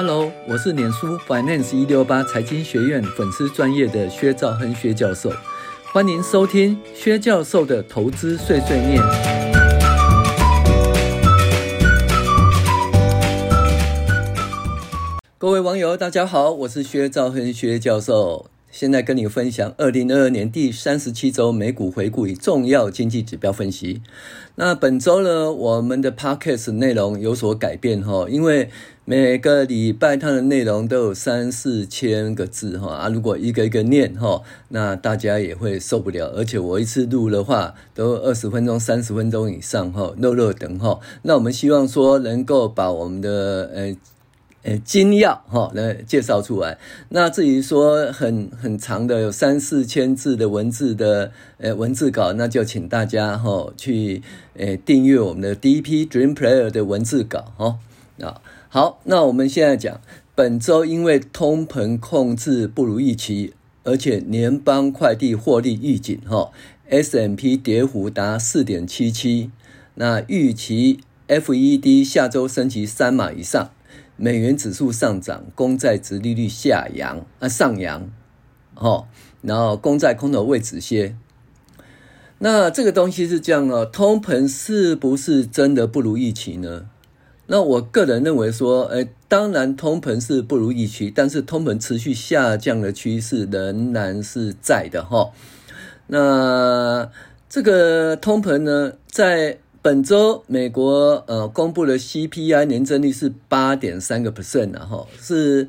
Hello，我是脸书 Finance 一六八财经学院粉丝专业的薛兆恒薛教授，欢迎收听薛教授的投资碎碎念。各位网友，大家好，我是薛兆恒薛教授。现在跟你分享二零二二年第三十七周美股回顾与重要经济指标分析。那本周呢，我们的 podcast 内容有所改变哈，因为每个礼拜它的内容都有三四千个字哈啊，如果一个一个念哈，那大家也会受不了。而且我一次录的话都二十分钟、三十分钟以上哈，热热等哈。那我们希望说能够把我们的呃。呃，精要哈来介绍出来。那至于说很很长的有三四千字的文字的呃文字稿，那就请大家哈去呃订阅我们的第一批 Dream Player 的文字稿哈啊。好，那我们现在讲本周因为通膨控制不如预期，而且联邦快递获利预警哈，S M P 跌幅达四点七七。那预期 FED 下周升息三码以上。美元指数上涨，公债殖利率下扬啊上扬，哦，然后公债空头位止歇。那这个东西是这样哦，通膨是不是真的不如预期呢？那我个人认为说，哎，当然通膨是不如预期，但是通膨持续下降的趋势仍然是在的哈。那这个通膨呢，在本周美国呃公布的 CPI 年增率是八点三个 percent 然后是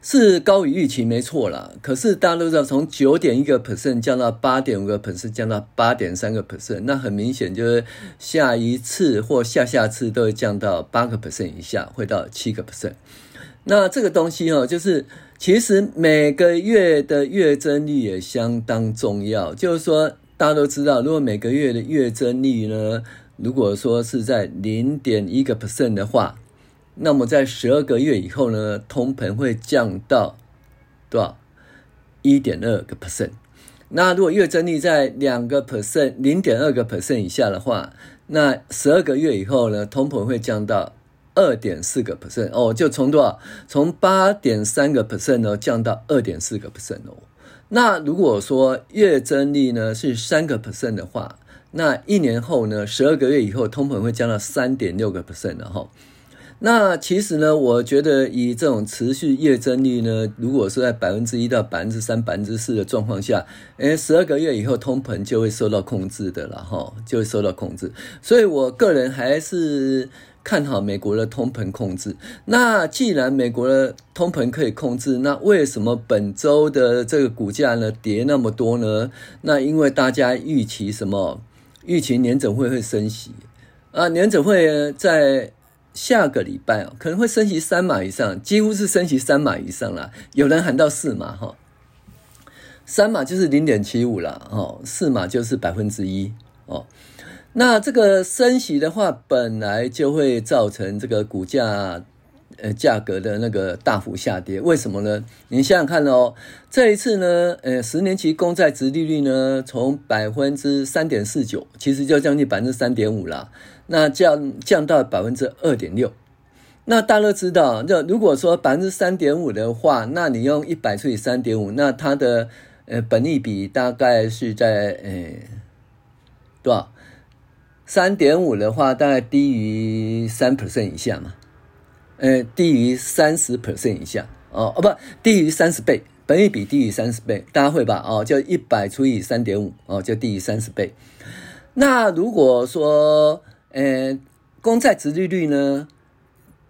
是高于预期没错啦。可是大家都知道，从九点一个 percent 降到八点五个 percent，降到八点三个 percent，那很明显就是下一次或下下次都会降到八个 percent 以下，会到七个 percent。那这个东西哦，就是其实每个月的月增率也相当重要。就是说大家都知道，如果每个月的月增率呢，如果说是在零点一个 percent 的话，那么在十二个月以后呢，通膨会降到多少？一点二个 percent。那如果月增率在两个 percent、零点二个 percent 以下的话，那十二个月以后呢，通膨会降到二点四个 percent 哦，就从多少？从八点三个 percent 呢降到二点四个 percent 哦。那如果说月增率呢是三个 percent 的话，那一年后呢，十二个月以后，通膨会降到三点六个 percent 了哈。那其实呢，我觉得以这种持续月增率呢，如果是在百分之一到百分之三、百分之四的状况下，诶，十二个月以后，通膨就会受到控制的了哈，就会受到控制。所以我个人还是看好美国的通膨控制。那既然美国的通膨可以控制，那为什么本周的这个股价呢跌那么多呢？那因为大家预期什么？预期年准会会升息啊，年准会在下个礼拜哦，可能会升息三码以上，几乎是升息三码以上了。有人喊到四码哈，三码就是零点七五了哦，四码就是百分之一哦。那这个升息的话，本来就会造成这个股价。呃，价格的那个大幅下跌，为什么呢？你想想看哦，这一次呢，呃，十年期公债殖利率呢，从百分之三点四九，其实就将近百分之三点五了，那降降到百分之二点六。那大家都知道，就如果说百分之三点五的话，那你用一百除以三点五，那它的呃本利比大概是在呃多少？三点五的话，大概低于三 percent 以下嘛。呃，低于三十 percent 以下哦，哦不，低于三十倍，本益比低于三十倍，大家会吧？哦，就一百除以三点五，哦，就低于三十倍。那如果说，呃，公债殖利率呢，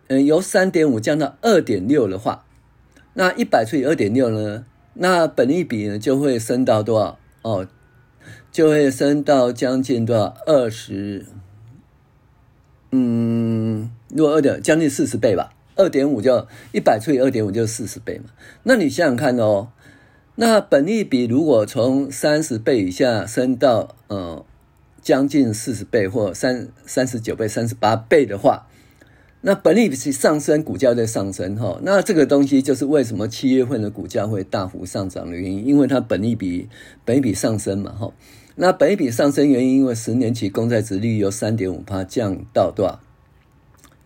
呃，由三点五降到二点六的话，那一百除以二点六呢，那本益比呢就会升到多少？哦，就会升到将近多少？二十，嗯。如果二点将近四十倍吧，二点五就一百除以二点五就是四十倍嘛。那你想想看哦，那本利比如果从三十倍以下升到呃将近四十倍或三三十九倍、三十八倍的话，那本利比上升，股价在上升哈。那这个东西就是为什么七月份的股价会大幅上涨的原因，因为它本利比本益比上升嘛哈。那本比上升原因，因为十年期公债值利率由三点五趴降到多少？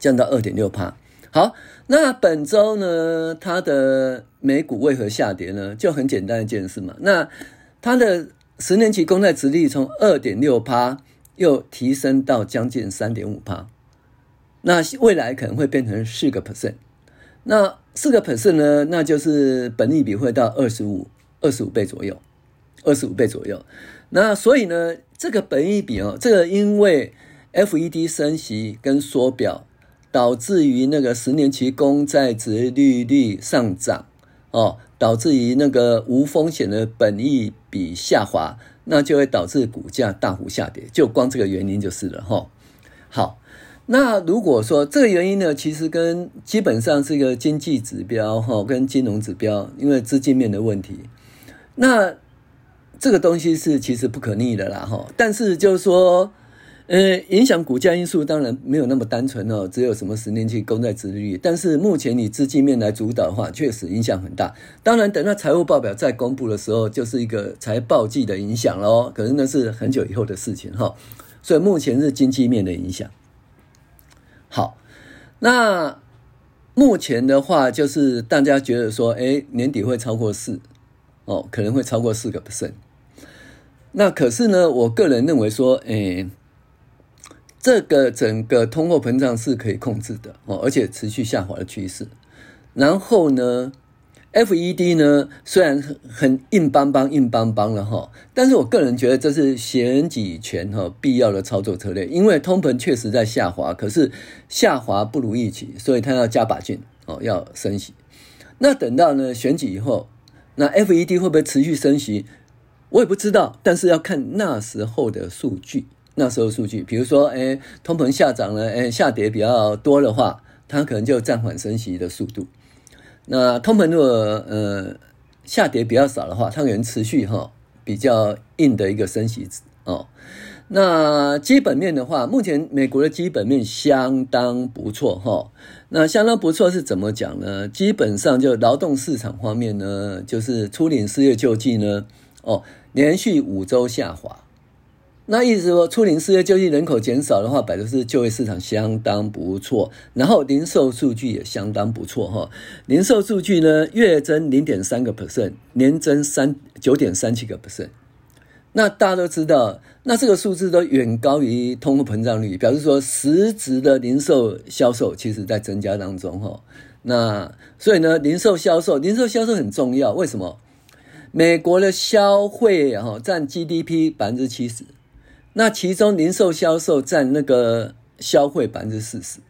降到二点六趴，好，那本周呢，它的美股为何下跌呢？就很简单一件事嘛。那它的十年期公债殖利率从二点六趴又提升到将近三点五趴，那未来可能会变成四个 percent。那四个 percent 呢，那就是本利比会到二十五二十五倍左右，二十五倍左右。那所以呢，这个本益比哦，这个因为 FED 升息跟缩表，导致于那个十年期公债殖利率上涨哦，导致于那个无风险的本益比下滑，那就会导致股价大幅下跌。就光这个原因就是了哈、好。那如果说这个原因呢，其实跟基本上是一个经济指标哈，跟金融指标，因为资金面的问题，那这个东西是其实不可逆的啦哈。但是就是说，呃，影响股价因素当然没有那么单纯哦，只有什么十年期公债殖利率。但是目前以资金面来主导的话，确实影响很大。当然，等到财务报表再公布的时候，就是一个财报季的影响喽。可是那是很久以后的事情哈。所以目前是经济面的影响。好，那目前的话，就是大家觉得说，哎，年底会超过四，哦，可能会超过四个 percent。那可是呢，我个人认为说，哎，这个整个通货膨胀是可以控制的哦，而且持续下滑的趋势。然后呢，FED 呢，虽然很硬邦邦、硬邦邦了哈，但是我个人觉得这是选举前哈必要的操作策略，因为通膨确实在下滑，可是下滑不如预期，所以他要加把劲哦，要升息。那等到呢选举以后，那 FED 会不会持续升息？我也不知道，但是要看那时候的数据，那时候数据，比如说哎，通膨下涨了，哎，下跌比较多的话，它可能就暂缓升息的速度。那通膨如果呃下跌比较少的话，它可能持续哈比较硬的一个升息哦。那基本面的话，目前美国的基本面相当不错哈。那相当不错是怎么讲呢？基本上就劳动市场方面呢，就是初领失业救济呢，哦，连续五周下滑。那意思说，初领失业救济人口减少的话，表示就业市场相当不错，然后零售数据也相当不错哈。零售数据呢，月增零点三个 percent，年增三九点三七个 percent。那大家都知道，那这个数字都远高于通货膨胀率，表示说实质的零售销售其实在增加当中哈。那所以呢，零售销售，零售销售很重要，为什么？美国的消费哈占 GDP 百分之七十。那其中零售销售占那个消费百分之四十，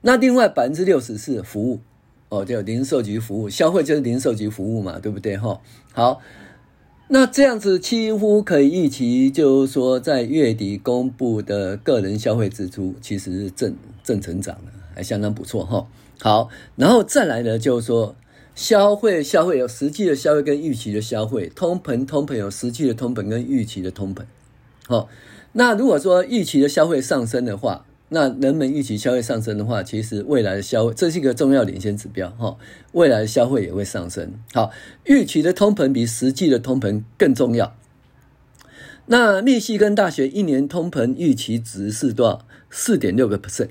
那另外百分之六十是服务哦，就零售及服务，消费就是零售及服务嘛，对不对哈？好，那这样子几乎可以预期，就是说在月底公布的个人消费支出其实是正正成长的，还相当不错哈。好，然后再来呢，就是说消费消费有实际的消费跟预期的消费，通膨通膨有实际的通膨跟预期的通膨，好。那如果说预期的消费上升的话，那人们预期消费上升的话，其实未来的消费这是一个重要领先指标哈，未来的消费也会上升。好，预期的通膨比实际的通膨更重要。那密西根大学一年通膨预期值是多少？四点六个 percent。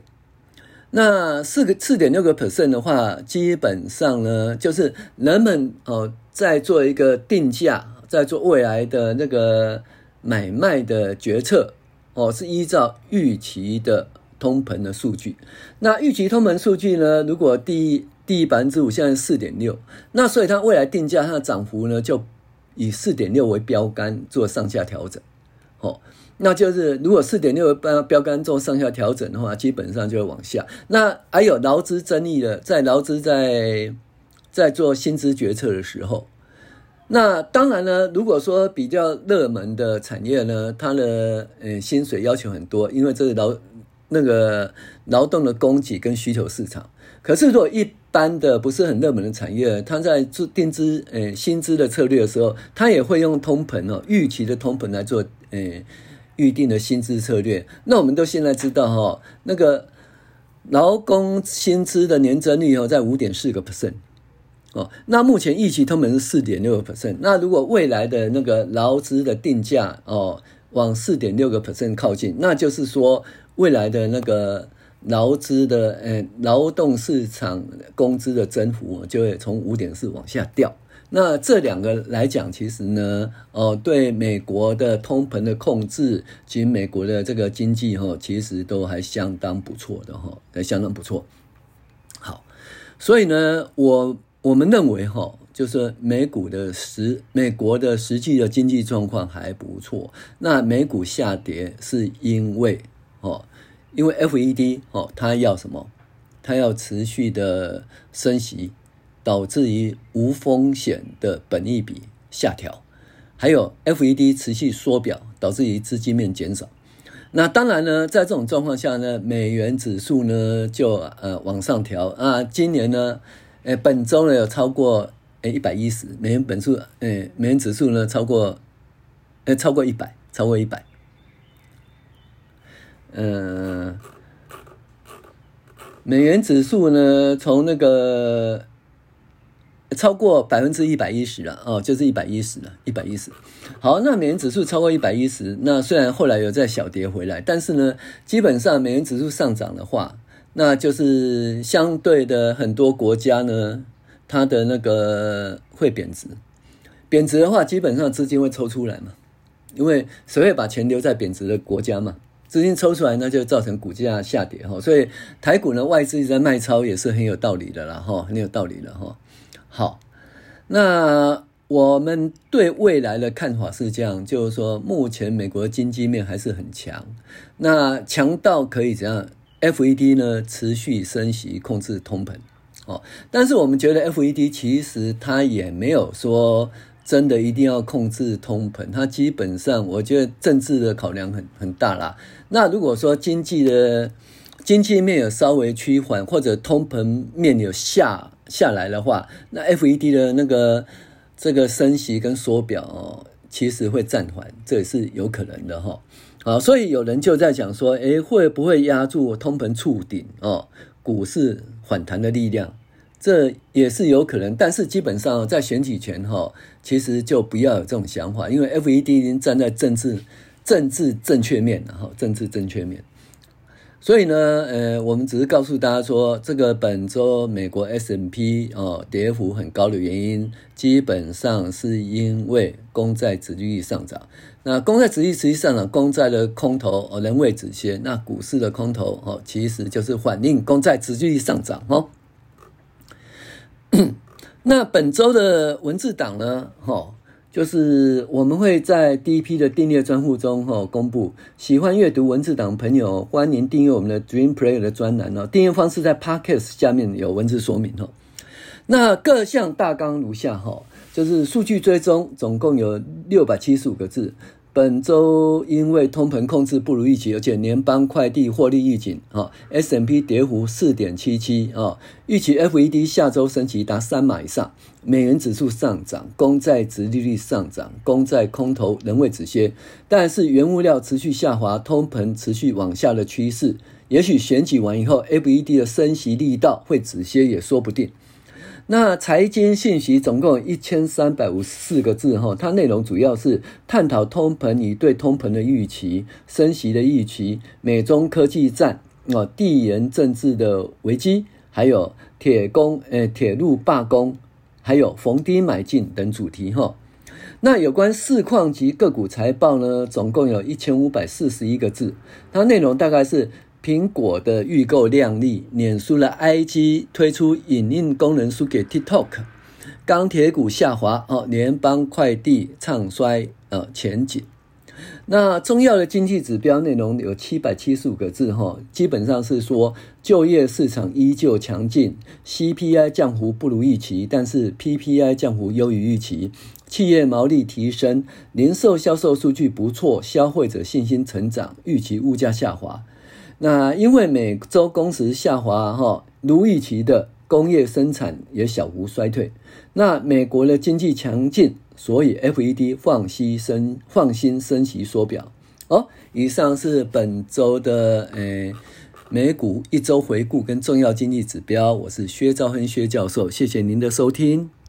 那四个四点六个 percent 的话，基本上呢，就是人们哦在做一个定价，在做未来的那个。买卖的决策哦，是依照预期的通膨的数据。那预期通膨数据呢？如果低低百分之五，现在四点六，那所以它未来定价它的涨幅呢，就以四点六为标杆做上下调整。哦，那就是如果四点六标标杆做上下调整的话，基本上就会往下。那还有劳资争议的，在劳资在在做薪资决策的时候。那当然呢，如果说比较热门的产业呢，它的呃薪水要求很多，因为这是劳那个劳动的供给跟需求市场。可是如果一般的不是很热门的产业，它在做定资呃薪资的策略的时候，它也会用通膨哦预期的通膨来做呃预定的薪资策略。那我们都现在知道哈，那个劳工薪资的年增率哦在五点四个 percent。哦，那目前预期通膨是四点六个 percent。那如果未来的那个劳资的定价哦往四点六个 percent 靠近，那就是说未来的那个劳资的呃劳动市场工资的增幅就会从五点四往下掉。那这两个来讲，其实呢，哦，对美国的通膨的控制及美国的这个经济哈，其实都还相当不错的哈，还相当不错。好，所以呢，我我们认为哈，就是美股的实美国的实际的经济状况还不错。那美股下跌是因为哦，因为 FED 哦，它要什么？它要持续的升息。导致于无风险的本益比下调，还有 FED 持续缩表，导致于资金面减少。那当然呢，在这种状况下呢，美元指数呢就呃往上调啊。今年呢，呃本周呢有超过呃一百一十美元本数，呃美元指数呢超过呃超过一百，超过一百。嗯，美元指数呢从那个。超过百分之一百一十了哦，就是一百一十了，一百一十。好，那美元指数超过一百一十，那虽然后来有再小跌回来，但是呢，基本上美元指数上涨的话，那就是相对的很多国家呢，它的那个会贬值。贬值的话，基本上资金会抽出来嘛，因为谁会把钱留在贬值的国家嘛？资金抽出来，那就造成股价下跌哈。所以台股呢，外资一直在卖超，也是很有道理的啦哈，很有道理的哈。好，那我们对未来的看法是这样，就是说，目前美国的经济面还是很强，那强到可以怎样？FED 呢持续升息控制通膨，哦，但是我们觉得 FED 其实它也没有说真的一定要控制通膨，它基本上我觉得政治的考量很很大啦。那如果说经济的经济面有稍微趋缓，或者通膨面有下。下来的话，那 FED 的那个这个升息跟缩表哦，其实会暂缓，这也是有可能的哈。啊，所以有人就在讲说，诶，会不会压住通膨触顶哦？股市反弹的力量，这也是有可能。但是基本上在选举前哈，其实就不要有这种想法，因为 FED 已经站在政治政治正确面了哈，政治正确面。所以呢，呃，我们只是告诉大家说，这个本周美国 S M P 哦跌幅很高的原因，基本上是因为公债殖利率上涨。那公债殖利率持续上涨，公债的空头哦仍未止歇。那股市的空头哦，其实就是反映公债殖利率上涨哦。那本周的文字档呢，哈。就是我们会在第一批的订阅专户中哈公布，喜欢阅读文字党朋友，欢迎订阅我们的 Dream Player 的专栏哦。订阅方式在 Podcast 下面有文字说明哦。那各项大纲如下哈，就是数据追踪总共有六百七十五个字。本周因为通膨控制不如预期，而且联邦快递获利预警啊，S M P 跌幅四点七七啊，预期 FED 下周升息达三码以上，美元指数上涨，公债殖利率上涨，公债空头仍未止歇，但是原物料持续下滑，通膨持续往下的趋势，也许选举完以后，FED 的升息力道会止歇也说不定。那财经信息总共有一千三百五十四个字哈，它内容主要是探讨通膨与对通膨的预期、升息的预期、美中科技战啊、地缘政治的危机，还有铁工呃铁路罢工，还有逢低买进等主题哈。那有关市况及个股财报呢，总共有一千五百四十一个字，它内容大概是。苹果的预购亮丽，脸书了 IG 推出影音功能输给 TikTok，钢铁股下滑哦，联邦快递唱衰呃前景。那重要的经济指标内容有七百七十五个字哈，基本上是说就业市场依旧强劲，CPI 降幅不如预期，但是 PPI 降幅优于预期，企业毛利提升，零售销售数据不错，消费者信心成长，预期物价下滑。那因为每周工时下滑，哈，如预期的工业生产也小幅衰退。那美国的经济强劲，所以 FED 放心升放心升息缩表。哦，以上是本周的诶美股一周回顾跟重要经济指标。我是薛兆亨薛教授，谢谢您的收听。